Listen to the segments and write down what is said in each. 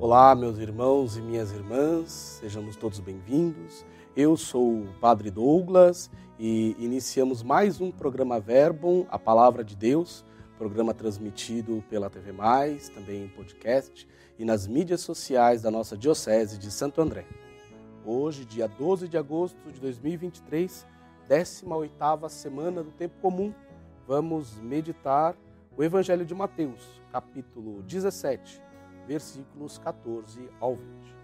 Olá, meus irmãos e minhas irmãs, sejamos todos bem-vindos. Eu sou o Padre Douglas e iniciamos mais um programa Verbum, a Palavra de Deus, programa transmitido pela TV Mais, também em podcast e nas mídias sociais da nossa Diocese de Santo André. Hoje, dia 12 de agosto de 2023, 18ª semana do tempo comum, vamos meditar o Evangelho de Mateus, capítulo 17, versículos 14 ao 20.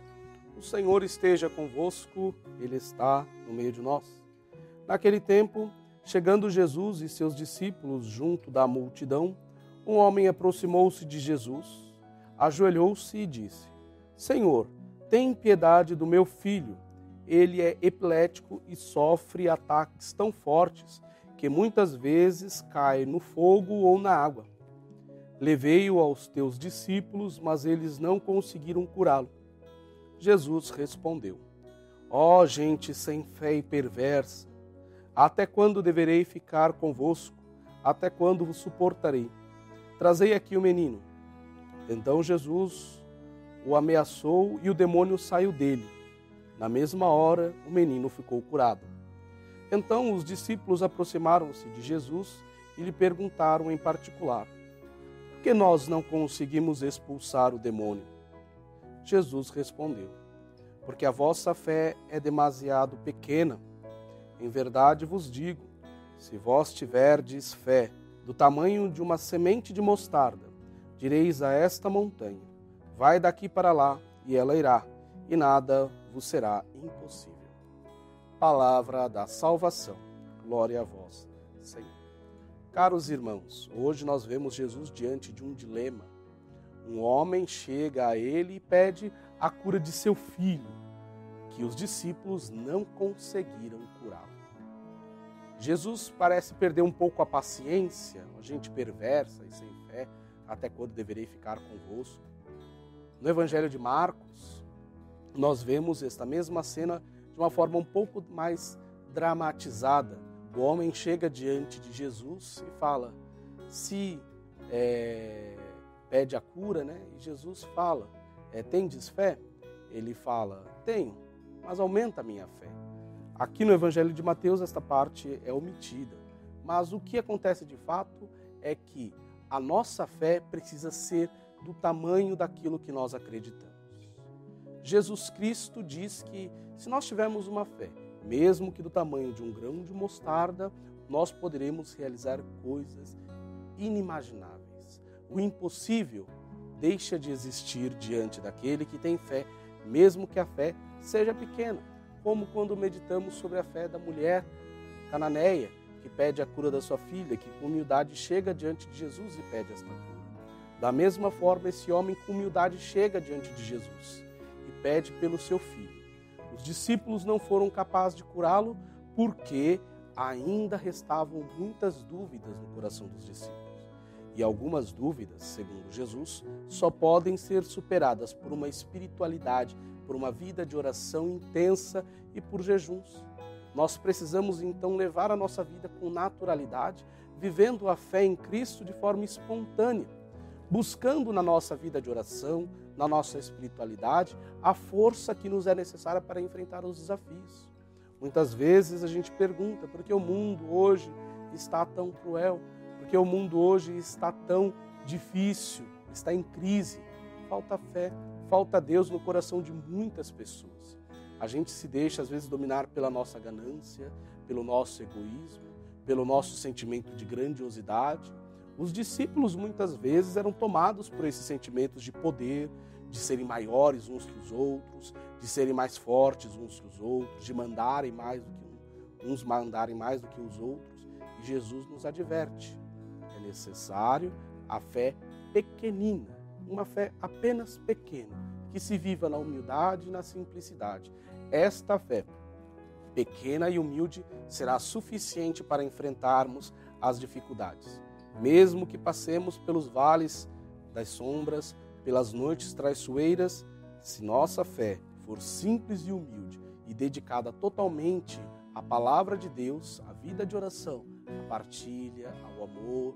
O Senhor esteja convosco, Ele está no meio de nós. Naquele tempo, chegando Jesus e seus discípulos junto da multidão, um homem aproximou-se de Jesus, ajoelhou-se e disse: Senhor, tem piedade do meu filho. Ele é epilético e sofre ataques tão fortes que muitas vezes cai no fogo ou na água. Levei-o aos teus discípulos, mas eles não conseguiram curá-lo. Jesus respondeu: Ó oh, gente sem fé e perversa, até quando deverei ficar convosco? Até quando vos suportarei? Trazei aqui o menino. Então Jesus o ameaçou e o demônio saiu dele. Na mesma hora, o menino ficou curado. Então os discípulos aproximaram-se de Jesus e lhe perguntaram em particular: que nós não conseguimos expulsar o demônio? Jesus respondeu: Porque a vossa fé é demasiado pequena. Em verdade vos digo: se vós tiverdes fé do tamanho de uma semente de mostarda, direis a esta montanha: Vai daqui para lá, e ela irá, e nada vos será impossível palavra da salvação. Glória a vós, Senhor. Caros irmãos, hoje nós vemos Jesus diante de um dilema. Um homem chega a ele e pede a cura de seu filho, que os discípulos não conseguiram curá-lo. Jesus parece perder um pouco a paciência, a gente perversa e sem fé, até quando deverei ficar convosco. No Evangelho de Marcos, nós vemos esta mesma cena de uma forma um pouco mais dramatizada. O homem chega diante de Jesus e fala: se é, pede a cura, né? E Jesus fala: é, tendes fé? Ele fala: tenho, mas aumenta a minha fé. Aqui no Evangelho de Mateus, esta parte é omitida. Mas o que acontece de fato é que a nossa fé precisa ser do tamanho daquilo que nós acreditamos. Jesus Cristo diz que se nós tivermos uma fé, mesmo que do tamanho de um grão de mostarda, nós poderemos realizar coisas inimagináveis. O impossível deixa de existir diante daquele que tem fé, mesmo que a fé seja pequena, como quando meditamos sobre a fé da mulher cananeia, que pede a cura da sua filha, que com humildade chega diante de Jesus e pede esta cura. Da mesma forma, esse homem com humildade chega diante de Jesus pede pelo seu filho. Os discípulos não foram capazes de curá-lo porque ainda restavam muitas dúvidas no coração dos discípulos. E algumas dúvidas, segundo Jesus, só podem ser superadas por uma espiritualidade, por uma vida de oração intensa e por jejuns. Nós precisamos então levar a nossa vida com naturalidade, vivendo a fé em Cristo de forma espontânea, buscando na nossa vida de oração, na nossa espiritualidade, a força que nos é necessária para enfrentar os desafios. Muitas vezes a gente pergunta por que o mundo hoje está tão cruel, por que o mundo hoje está tão difícil, está em crise. Falta fé, falta Deus no coração de muitas pessoas. A gente se deixa às vezes dominar pela nossa ganância, pelo nosso egoísmo, pelo nosso sentimento de grandiosidade. Os discípulos muitas vezes eram tomados por esses sentimentos de poder, de serem maiores uns que os outros, de serem mais fortes uns que os outros, de mandarem mais do que uns mandarem mais do que os outros. E Jesus nos adverte: é necessário a fé pequenina, uma fé apenas pequena, que se viva na humildade e na simplicidade. Esta fé pequena e humilde será suficiente para enfrentarmos as dificuldades, mesmo que passemos pelos vales das sombras, pelas noites traiçoeiras, se nossa fé for simples e humilde e dedicada totalmente à palavra de Deus, à vida de oração, à partilha, ao amor,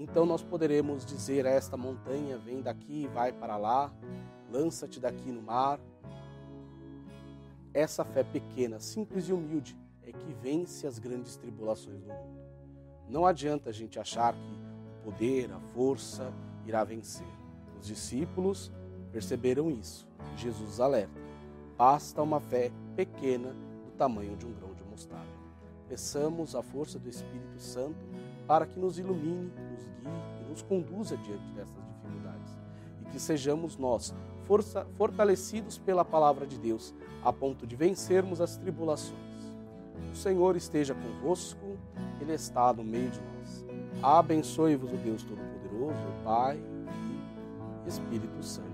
então nós poderemos dizer a esta montanha: vem daqui e vai para lá, lança-te daqui no mar. Essa fé pequena, simples e humilde é que vence as grandes tribulações do mundo. Não adianta a gente achar que o poder, a força irá vencer. Os discípulos perceberam isso. Jesus alerta: basta uma fé pequena do tamanho de um grão de mostarda. Peçamos a força do Espírito Santo para que nos ilumine, nos guie e nos conduza diante dessas dificuldades. E que sejamos nós força, fortalecidos pela palavra de Deus, a ponto de vencermos as tribulações. O Senhor esteja convosco, Ele está no meio de nós. Abençoe-vos o Deus Todo-Poderoso, Pai, e Espírito Santo.